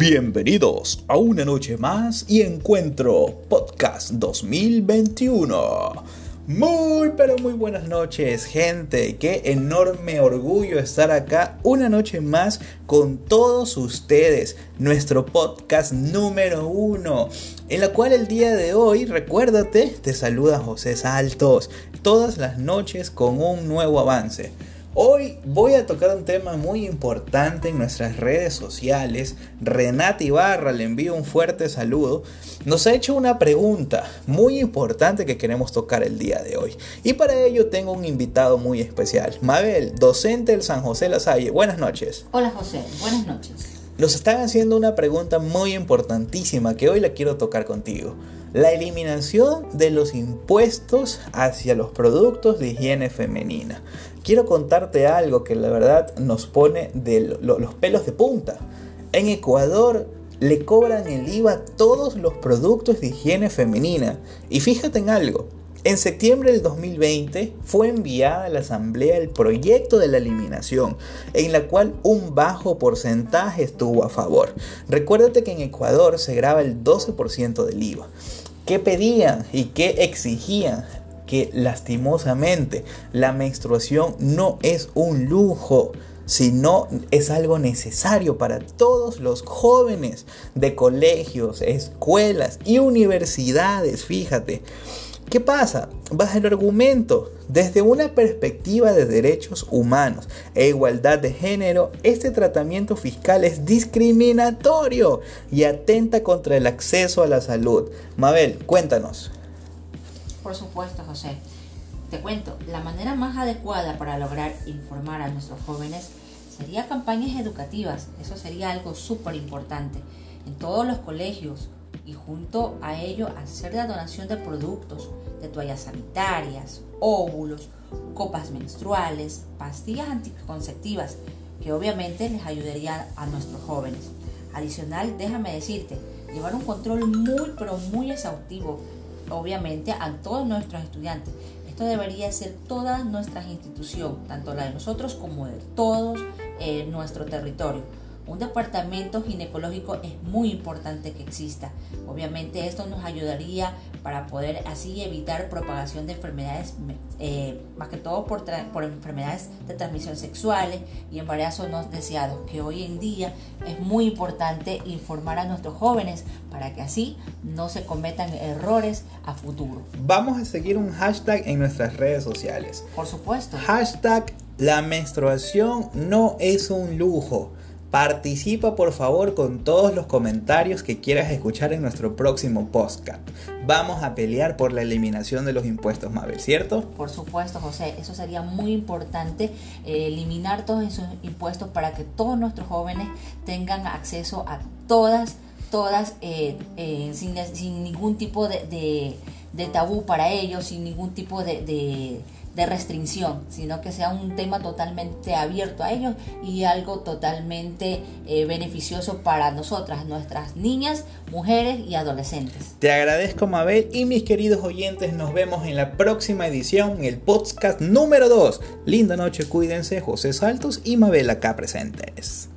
Bienvenidos a una noche más y encuentro podcast 2021. Muy pero muy buenas noches gente, qué enorme orgullo estar acá una noche más con todos ustedes, nuestro podcast número uno, en la cual el día de hoy, recuérdate, te saluda José Saltos, todas las noches con un nuevo avance. Hoy voy a tocar un tema muy importante en nuestras redes sociales. Renata Ibarra, le envío un fuerte saludo. Nos ha hecho una pregunta muy importante que queremos tocar el día de hoy. Y para ello tengo un invitado muy especial. Mabel, docente del San José La Salle. Buenas noches. Hola José, buenas noches. Nos están haciendo una pregunta muy importantísima que hoy la quiero tocar contigo. La eliminación de los impuestos hacia los productos de higiene femenina quiero contarte algo que la verdad nos pone de los pelos de punta. En Ecuador le cobran el IVA todos los productos de higiene femenina. Y fíjate en algo. En septiembre del 2020 fue enviada a la Asamblea el proyecto de la eliminación, en la cual un bajo porcentaje estuvo a favor. Recuérdate que en Ecuador se graba el 12% del IVA. ¿Qué pedían y qué exigían? que lastimosamente la menstruación no es un lujo, sino es algo necesario para todos los jóvenes de colegios, escuelas y universidades, fíjate. ¿Qué pasa? Bajo el argumento, desde una perspectiva de derechos humanos e igualdad de género, este tratamiento fiscal es discriminatorio y atenta contra el acceso a la salud. Mabel, cuéntanos. Por supuesto, José. Te cuento, la manera más adecuada para lograr informar a nuestros jóvenes sería campañas educativas. Eso sería algo súper importante en todos los colegios y junto a ello hacer la donación de productos, de toallas sanitarias, óvulos, copas menstruales, pastillas anticonceptivas, que obviamente les ayudaría a nuestros jóvenes. Adicional, déjame decirte, llevar un control muy pero muy exhaustivo obviamente a todos nuestros estudiantes. Esto debería ser toda nuestra institución, tanto la de nosotros como de todos eh, nuestro territorio. Un departamento ginecológico es muy importante que exista. Obviamente esto nos ayudaría para poder así evitar propagación de enfermedades, eh, más que todo por, por enfermedades de transmisión sexuales y embarazos no deseados, que hoy en día es muy importante informar a nuestros jóvenes para que así no se cometan errores a futuro. Vamos a seguir un hashtag en nuestras redes sociales. Por supuesto. Hashtag la menstruación no es un lujo. Participa por favor con todos los comentarios que quieras escuchar en nuestro próximo podcast. Vamos a pelear por la eliminación de los impuestos, Mabel, ¿cierto? Por supuesto, José. Eso sería muy importante, eh, eliminar todos esos impuestos para que todos nuestros jóvenes tengan acceso a todas, todas, eh, eh, sin, ningún tipo de, tabú para ellos, sin ningún tipo de de restricción, sino que sea un tema totalmente abierto a ellos y algo totalmente eh, beneficioso para nosotras, nuestras niñas, mujeres y adolescentes. Te agradezco Mabel y mis queridos oyentes, nos vemos en la próxima edición, el podcast número 2. Linda noche, cuídense, José Saltos y Mabel acá presentes.